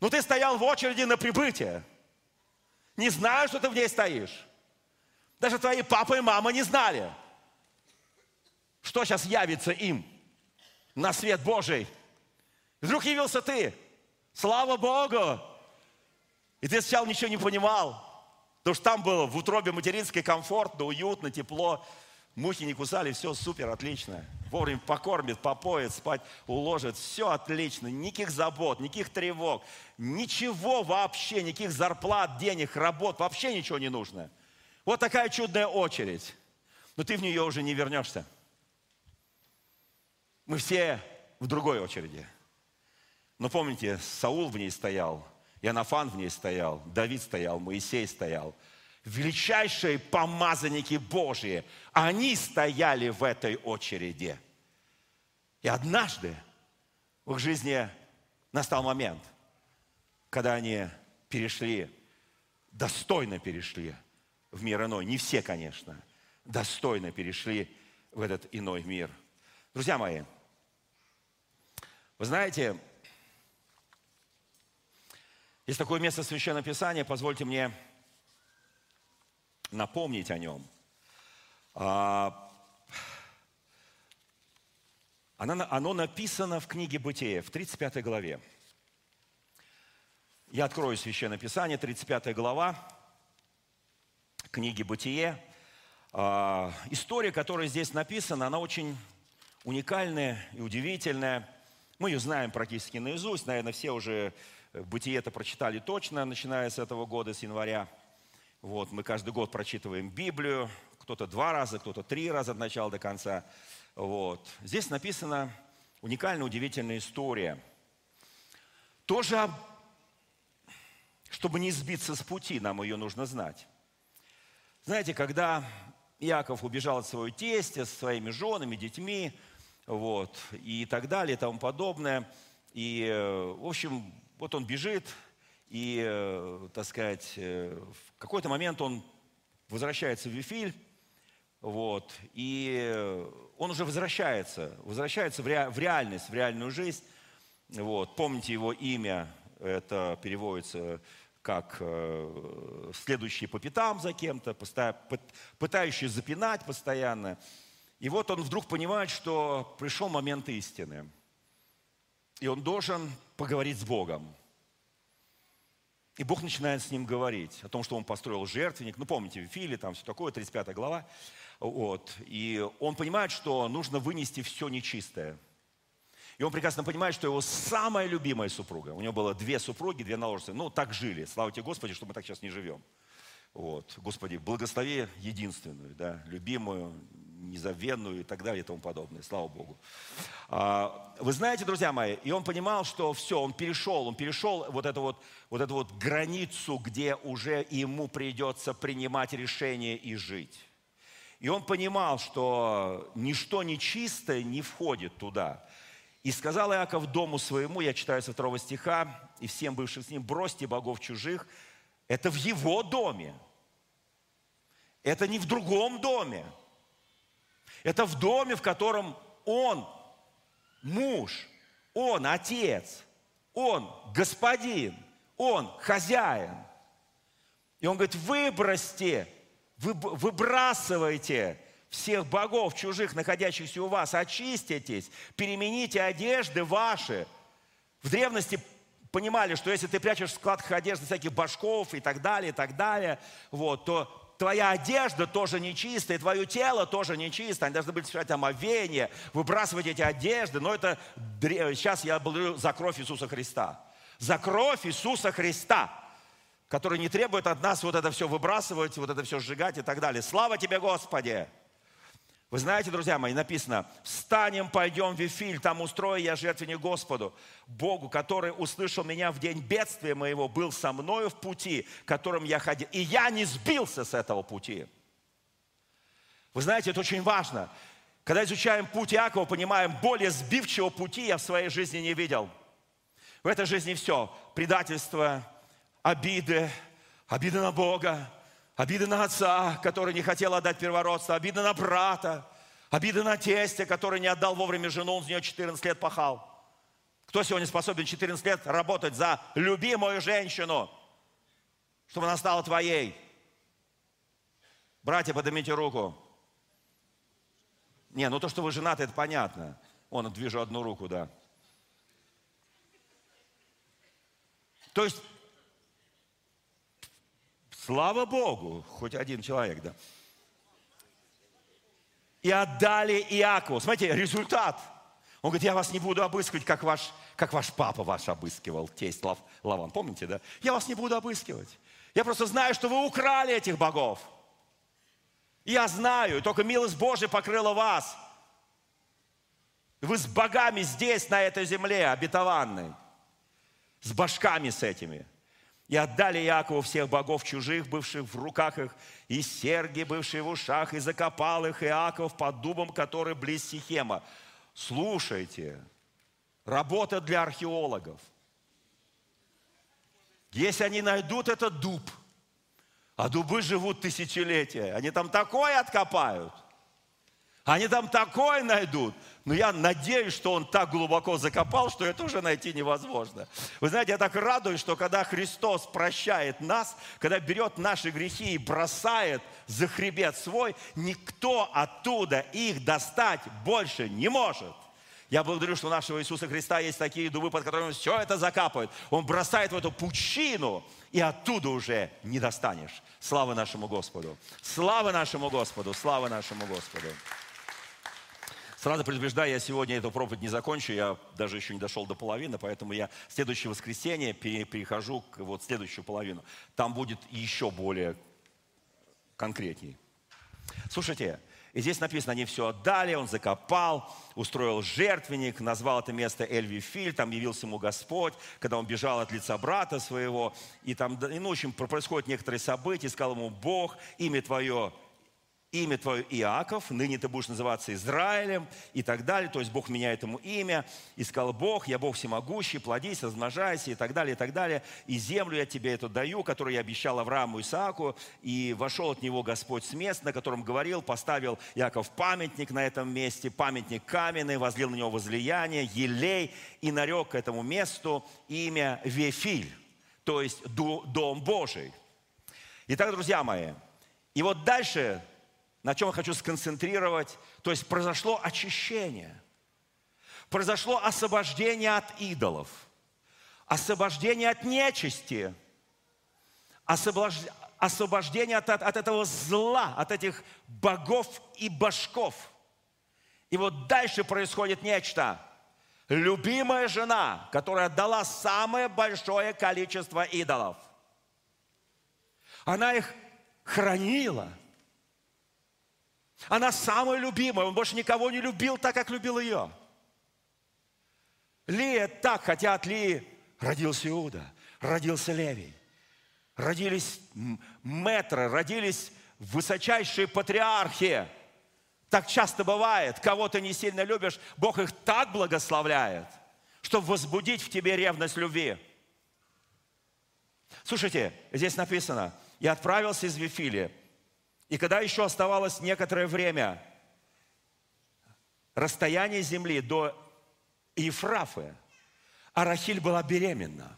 Но ты стоял в очереди на прибытие. Не знаю, что ты в ней стоишь. Даже твои папа и мама не знали, что сейчас явится им на свет Божий. Вдруг явился ты. Слава Богу! И ты сначала ничего не понимал. Потому что там было в утробе материнской комфортно, уютно, тепло. Мухи не кусали, все супер, отлично. Вовремя покормит, попоет, спать уложит. Все отлично. Никаких забот, никаких тревог. Ничего вообще, никаких зарплат, денег, работ. Вообще ничего не нужно. Вот такая чудная очередь. Но ты в нее уже не вернешься. Мы все в другой очереди. Но помните, Саул в ней стоял, Иоаннафан в ней стоял, Давид стоял, Моисей стоял. Величайшие помазанники Божьи, они стояли в этой очереди. И однажды в их жизни настал момент, когда они перешли, достойно перешли в мир иной. Не все, конечно, достойно перешли в этот иной мир. Друзья мои, вы знаете, есть такое место Священного Писания, позвольте мне напомнить о нем. А, оно написано в книге Бытия, в 35 главе. Я открою Священное Писание, 35 глава книги Бытие. А, история, которая здесь написана, она очень уникальная и удивительная. Мы ее знаем практически наизусть, наверное, все уже Бытие это прочитали точно, начиная с этого года, с января. Вот, мы каждый год прочитываем Библию, кто-то два раза, кто-то три раза от начала до конца. Вот. Здесь написана уникальная, удивительная история. Тоже, чтобы не сбиться с пути, нам ее нужно знать. Знаете, когда Иаков убежал от своего тестя, со своими женами, детьми, вот, и так далее, и тому подобное, и, э, в общем, вот он бежит, и, э, так сказать, э, в какой-то момент он возвращается в Вифиль, вот, и он уже возвращается, возвращается в, ре, в реальность, в реальную жизнь. Вот, помните его имя, это переводится как э, следующий по пятам за кем-то, пытающий запинать постоянно. И вот он вдруг понимает, что пришел момент истины – и он должен поговорить с Богом. И Бог начинает с ним говорить о том, что он построил жертвенник. Ну, помните, в Филе, там все такое, 35 глава. Вот. И он понимает, что нужно вынести все нечистое. И он прекрасно понимает, что его самая любимая супруга, у него было две супруги, две наложницы, ну, так жили. Слава тебе, Господи, что мы так сейчас не живем. Вот. Господи, благослови единственную, да, любимую, незабвенную и так далее и тому подобное. Слава Богу. А, вы знаете, друзья мои, и он понимал, что все, он перешел, он перешел вот эту вот, вот эту вот границу, где уже ему придется принимать решение и жить. И он понимал, что ничто нечистое не входит туда. И сказал Иаков дому своему, я читаю со второго стиха, и всем бывшим с ним, бросьте богов чужих. Это в его доме. Это не в другом доме. Это в доме, в котором он муж, он отец, он господин, он хозяин. И он говорит, выбросьте, выбрасывайте всех богов чужих, находящихся у вас, очиститесь, перемените одежды ваши. В древности понимали, что если ты прячешь в складках одежды всяких башков и так далее, и так далее, вот, то твоя одежда тоже нечистая, твое тело тоже нечисто. Они должны были совершать омовение, выбрасывать эти одежды. Но это сейчас я благодарю за кровь Иисуса Христа. За кровь Иисуса Христа, который не требует от нас вот это все выбрасывать, вот это все сжигать и так далее. Слава тебе, Господи! Вы знаете, друзья мои, написано, встанем, пойдем в Вифиль, там устрою я жертвенник Господу, Богу, который услышал меня в день бедствия моего, был со мною в пути, которым я ходил. И я не сбился с этого пути. Вы знаете, это очень важно. Когда изучаем путь Иакова, понимаем, более сбивчивого пути я в своей жизни не видел. В этой жизни все. Предательство, обиды, обиды на Бога, Обида на отца, который не хотел отдать первородство. Обида на брата. Обида на тестя, который не отдал вовремя жену, он с нее 14 лет пахал. Кто сегодня способен 14 лет работать за любимую женщину, чтобы она стала твоей? Братья, поднимите руку. Не, ну то, что вы женаты, это понятно. Он, движу одну руку, да. То есть Слава Богу, хоть один человек, да. И отдали Иакову. Смотрите, результат. Он говорит, я вас не буду обыскивать, как ваш, как ваш папа ваш обыскивал, тесть Лав, Лаван. Помните, да? Я вас не буду обыскивать. Я просто знаю, что вы украли этих богов. Я знаю, только милость Божия покрыла вас. Вы с богами здесь, на этой земле, обетованной. С башками с этими. И отдали Якову всех богов чужих, бывших в руках их, и серги, бывшие в ушах, и закопал их Иаков под дубом, который близ Сихема. Слушайте, работа для археологов. Если они найдут этот дуб, а дубы живут тысячелетия, они там такое откопают, они там такое найдут. Но я надеюсь, что он так глубоко закопал, что это уже найти невозможно. Вы знаете, я так радуюсь, что когда Христос прощает нас, когда берет наши грехи и бросает за хребет свой, никто оттуда их достать больше не может. Я благодарю, что у нашего Иисуса Христа есть такие дубы, под которыми все это закапывает. Он бросает в эту пучину, и оттуда уже не достанешь. Слава нашему Господу! Слава нашему Господу! Слава нашему Господу! Сразу предупреждаю, я сегодня эту проповедь не закончу, я даже еще не дошел до половины, поэтому я в следующее воскресенье перехожу к вот следующую половину. Там будет еще более конкретней. Слушайте, и здесь написано, они все отдали, он закопал, устроил жертвенник, назвал это место Эльвифиль, там явился ему Господь, когда он бежал от лица брата своего, и там, ну, в общем, происходят некоторые события, сказал ему Бог, имя твое имя твое Иаков, ныне ты будешь называться Израилем и так далее. То есть Бог меняет ему имя. И сказал Бог, я Бог всемогущий, плодись, размножайся и так далее, и так далее. И землю я тебе эту даю, которую я обещал Аврааму Исааку. И вошел от него Господь с места, на котором говорил, поставил Яков памятник на этом месте, памятник каменный, возлил на него возлияние, елей, и нарек этому месту имя Вефиль, то есть Дом Божий. Итак, друзья мои, и вот дальше на чем я хочу сконцентрировать. То есть произошло очищение, произошло освобождение от идолов, освобождение от нечисти, освобождение от, от, от этого зла, от этих богов и башков. И вот дальше происходит нечто. Любимая жена, которая дала самое большое количество идолов, она их хранила – она самая любимая, он больше никого не любил так, как любил ее. Лия так, хотя от Лии родился Иуда, родился Левий, родились метры, родились высочайшие патриархи. Так часто бывает, кого ты не сильно любишь, Бог их так благословляет, чтобы возбудить в тебе ревность любви. Слушайте, здесь написано, я отправился из Вифилия, и когда еще оставалось некоторое время, расстояние земли до Ефрафы, а Рахиль была беременна.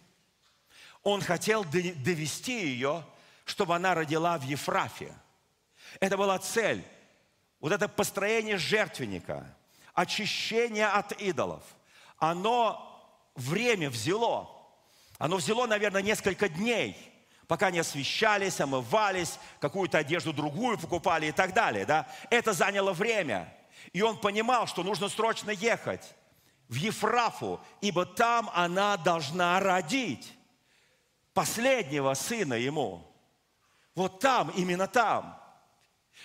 Он хотел довести ее, чтобы она родила в Ефрафе. Это была цель. Вот это построение жертвенника, очищение от идолов. Оно время взяло. Оно взяло, наверное, несколько дней – пока не освещались, омывались, какую-то одежду другую покупали и так далее. Да? Это заняло время. И он понимал, что нужно срочно ехать в Ефрафу, ибо там она должна родить последнего сына ему. Вот там, именно там.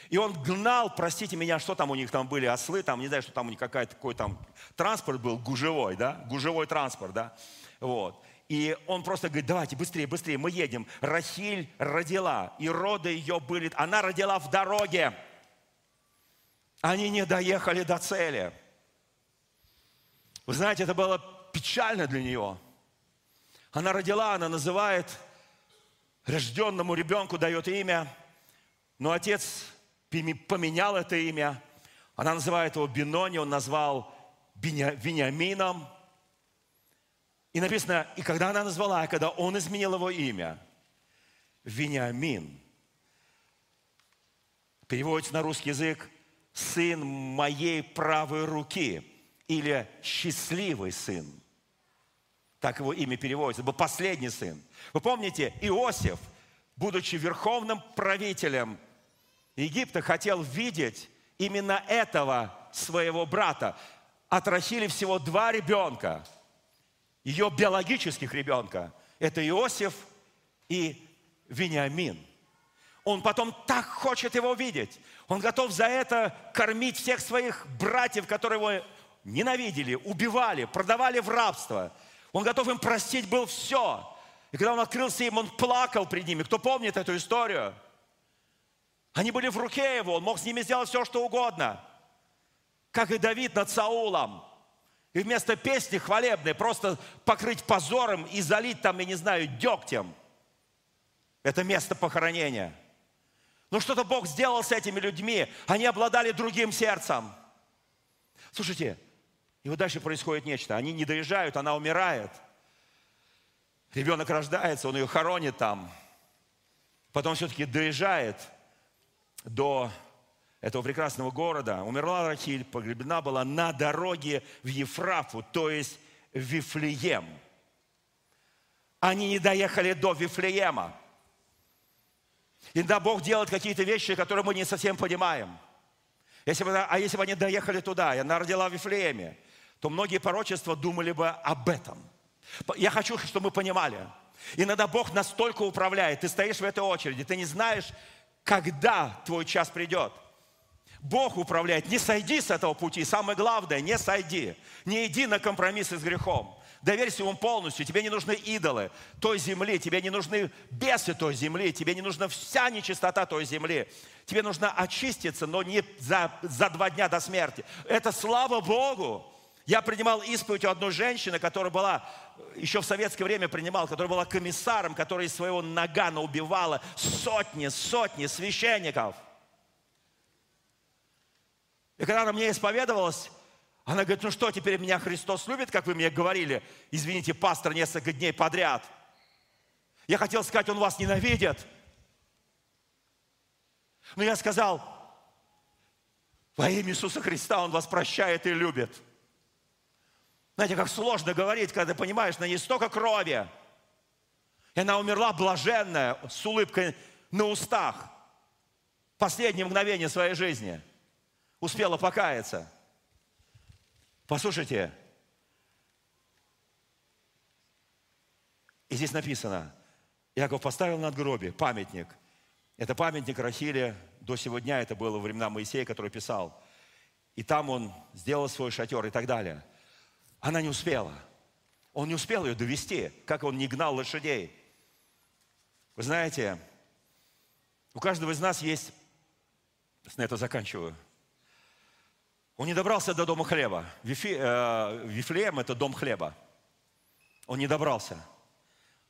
И он гнал, простите меня, что там у них там были, ослы, там, не знаю, что там у них какой-то какой там транспорт был, гужевой, да, гужевой транспорт, да, вот. И он просто говорит, давайте быстрее, быстрее, мы едем. Рахиль родила, и роды ее были, она родила в дороге. Они не доехали до цели. Вы знаете, это было печально для нее. Она родила, она называет, рожденному ребенку дает имя, но отец поменял это имя. Она называет его Бинони, он назвал Вениамином. И написано, и когда она назвала, когда он изменил его имя, Вениамин, переводится на русский язык «сын моей правой руки» или «счастливый сын». Так его имя переводится. Был последний сын. Вы помните, Иосиф будучи верховным правителем Египта, хотел видеть именно этого своего брата. От Рахили всего два ребенка, ее биологических ребенка. Это Иосиф и Вениамин. Он потом так хочет его видеть. Он готов за это кормить всех своих братьев, которые его ненавидели, убивали, продавали в рабство. Он готов им простить был все. И когда он открылся им, он плакал пред ними. Кто помнит эту историю? Они были в руке его, он мог с ними сделать все, что угодно. Как и Давид над Саулом. И вместо песни хвалебной просто покрыть позором и залить там, я не знаю, дегтем. Это место похоронения. Но что-то Бог сделал с этими людьми. Они обладали другим сердцем. Слушайте, и вот дальше происходит нечто. Они не доезжают, она умирает. Ребенок рождается, он ее хоронит там. Потом все-таки доезжает до этого прекрасного города. Умерла Рахиль, погребена была на дороге в Ефрафу, то есть в Вифлеем. Они не доехали до Вифлеема. Иногда Бог делает какие-то вещи, которые мы не совсем понимаем. Если бы, а если бы они доехали туда, и она родила в Вифлееме, то многие порочества думали бы об этом. Я хочу, чтобы мы понимали. Иногда Бог настолько управляет, ты стоишь в этой очереди, ты не знаешь, когда твой час придет. Бог управляет. Не сойди с этого пути. Самое главное, не сойди. Не иди на компромиссы с грехом. Доверься ему полностью. Тебе не нужны идолы той земли. Тебе не нужны бесы той земли. Тебе не нужна вся нечистота той земли. Тебе нужно очиститься, но не за, за два дня до смерти. Это слава Богу. Я принимал исповедь у одной женщины, которая была, еще в советское время принимал, которая была комиссаром, которая из своего нагана убивала сотни, сотни священников. И когда она мне исповедовалась, она говорит, ну что, теперь меня Христос любит, как вы мне говорили, извините, пастор, несколько дней подряд. Я хотел сказать, он вас ненавидит. Но я сказал, во имя Иисуса Христа он вас прощает и любит. Знаете, как сложно говорить, когда ты понимаешь, на ней столько крови. И она умерла блаженная, с улыбкой на устах. Последнее мгновение своей жизни. Успела покаяться. Послушайте. И здесь написано, Яков поставил над гробе памятник. Это памятник Рахиле до сегодня, это было во времена Моисея, который писал. И там он сделал свой шатер и так далее. Она не успела. Он не успел ее довести, как он не гнал лошадей. Вы знаете, у каждого из нас есть, на это заканчиваю, он не добрался до дома хлеба. Вифи, э, Вифлеем – это дом хлеба. Он не добрался.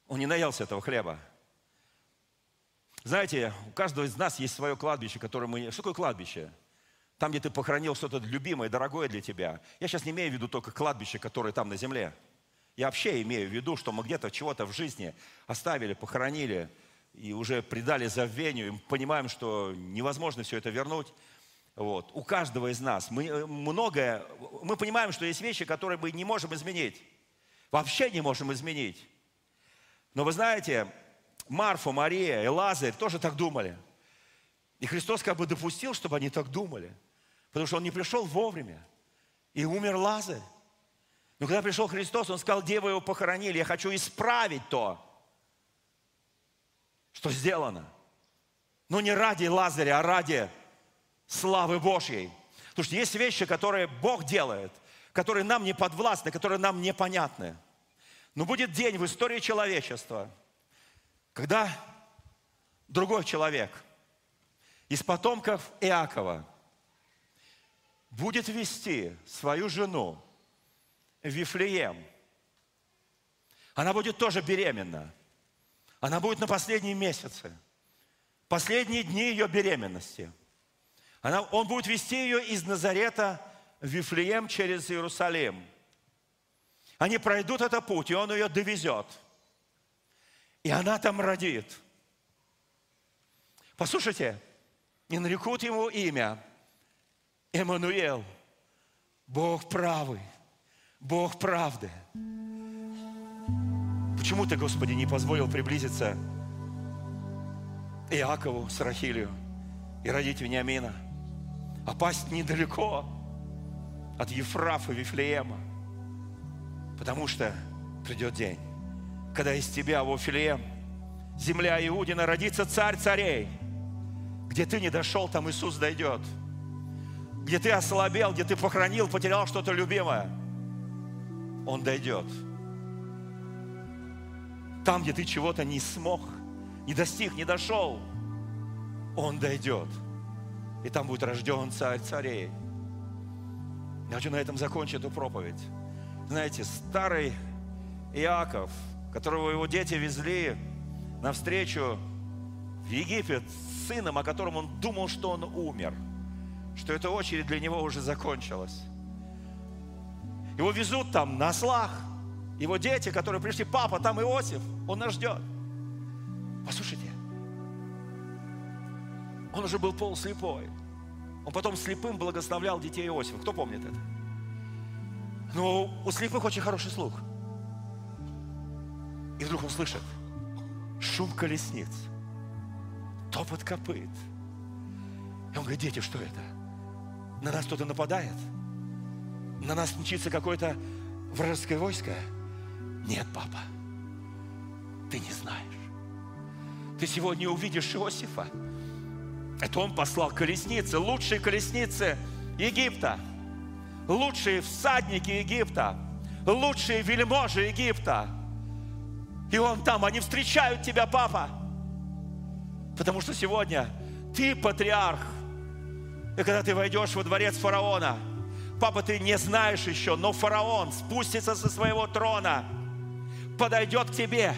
Он не наелся этого хлеба. Знаете, у каждого из нас есть свое кладбище, которое мы... Что такое кладбище? Там, где ты похоронил что-то любимое, дорогое для тебя. Я сейчас не имею в виду только кладбище, которое там на земле. Я вообще имею в виду, что мы где-то чего-то в жизни оставили, похоронили и уже предали забвению, и понимаем, что невозможно все это вернуть. Вот. У каждого из нас мы э, многое, мы понимаем, что есть вещи, которые мы не можем изменить. Вообще не можем изменить. Но вы знаете, Марфа, Мария и Лазарь тоже так думали. И Христос как бы допустил, чтобы они так думали. Потому что он не пришел вовремя. И умер Лазарь. Но когда пришел Христос, он сказал, где вы его похоронили? Я хочу исправить то, что сделано. Но не ради Лазаря, а ради славы Божьей. Потому что есть вещи, которые Бог делает, которые нам не подвластны, которые нам непонятны. Но будет день в истории человечества, когда другой человек из потомков Иакова будет вести свою жену в Вифлеем. Она будет тоже беременна. Она будет на последние месяцы. Последние дни ее беременности. Она, он будет вести ее из Назарета в Вифлеем через Иерусалим. Они пройдут этот путь, и он ее довезет. И она там родит. Послушайте, и нарекут ему имя – Эммануил, Бог правый, Бог правды. Почему ты, Господи, не позволил приблизиться Иакову с Рахилию и родить Вениамина. А недалеко от Ефрафа Вифлеема. Потому что придет день, когда из тебя, Вифлеем, земля Иудина, родится царь царей. Где ты не дошел, там Иисус дойдет. Где ты ослабел, где ты похоронил, потерял что-то любимое, Он дойдет. Там, где ты чего-то не смог, не достиг, не дошел, Он дойдет. И там будет рожден царь царей. Я хочу на этом закончить эту проповедь. Знаете, старый Иаков, которого его дети везли навстречу в Египет с сыном, о котором он думал, что он умер, что эта очередь для него уже закончилась. Его везут там на ослах. Его дети, которые пришли, папа, там Иосиф, он нас ждет. Послушайте, он уже был полуслепой. Он потом слепым благословлял детей Иосифа. Кто помнит это? Но у слепых очень хороший слух. И вдруг он слышит шум колесниц, топот копыт. И он говорит, дети, что это? На нас кто-то нападает? На нас мчится какое-то вражеское войско? Нет, папа, ты не знаешь. Ты сегодня увидишь Иосифа. Это он послал колесницы, лучшие колесницы Египта, лучшие всадники Египта, лучшие вельможи Египта. И он там, они встречают тебя, папа. Потому что сегодня ты патриарх. И когда ты войдешь во дворец фараона, папа, ты не знаешь еще, но фараон спустится со своего трона – подойдет к тебе,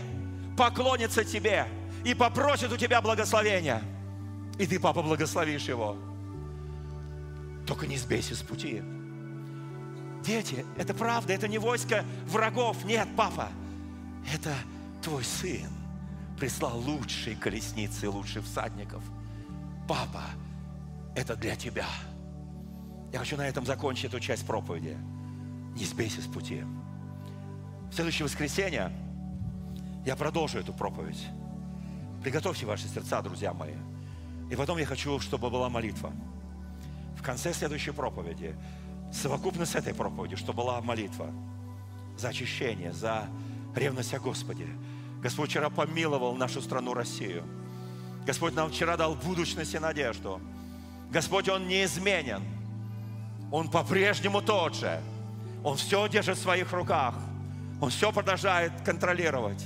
поклонится тебе и попросит у тебя благословения. И ты, папа, благословишь его. Только не сбейся с пути. Дети, это правда, это не войско врагов. Нет, папа, это твой сын прислал лучшие колесницы, лучших всадников. Папа, это для тебя. Я хочу на этом закончить эту часть проповеди. Не сбейся с пути. В следующее воскресенье я продолжу эту проповедь. Приготовьте ваши сердца, друзья мои. И потом я хочу, чтобы была молитва. В конце следующей проповеди, совокупно с этой проповедью, чтобы была молитва за очищение, за ревность о Господе. Господь вчера помиловал нашу страну Россию. Господь нам вчера дал будущность и надежду. Господь, Он неизменен. Он по-прежнему тот же. Он все держит в своих руках – он все продолжает контролировать.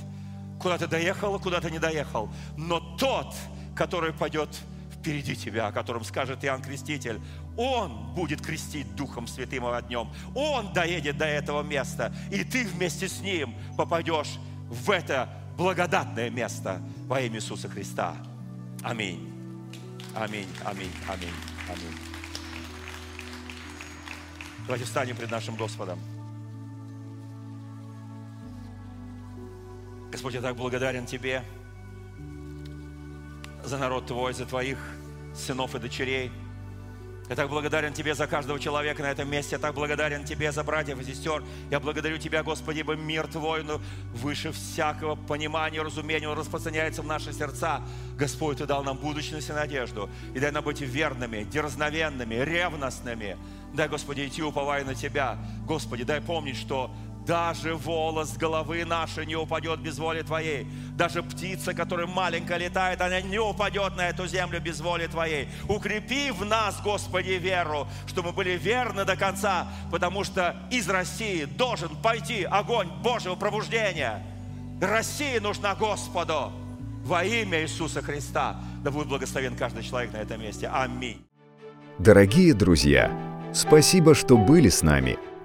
Куда ты доехал, куда ты не доехал. Но тот, который пойдет впереди тебя, о котором скажет Иоанн Креститель, он будет крестить Духом Святым и днем. Он доедет до этого места, и ты вместе с ним попадешь в это благодатное место во имя Иисуса Христа. Аминь. Аминь, аминь, аминь, аминь. Давайте встанем пред нашим Господом. Господь, я так благодарен Тебе за народ Твой, за Твоих сынов и дочерей. Я так благодарен Тебе за каждого человека на этом месте. Я так благодарен Тебе за братьев и сестер. Я благодарю Тебя, Господи, ибо мир Твой ну, выше всякого понимания, разумения, он распространяется в наши сердца. Господь, Ты дал нам будущность и надежду. И дай нам быть верными, дерзновенными, ревностными. Дай, Господи, идти уповая на Тебя. Господи, дай помнить, что даже волос головы нашей не упадет без воли Твоей. Даже птица, которая маленькая летает, она не упадет на эту землю без воли Твоей. Укрепи в нас, Господи, веру, чтобы мы были верны до конца, потому что из России должен пойти огонь Божьего пробуждения. Россия нужна Господу во имя Иисуса Христа. Да будет благословен каждый человек на этом месте. Аминь. Дорогие друзья, спасибо, что были с нами –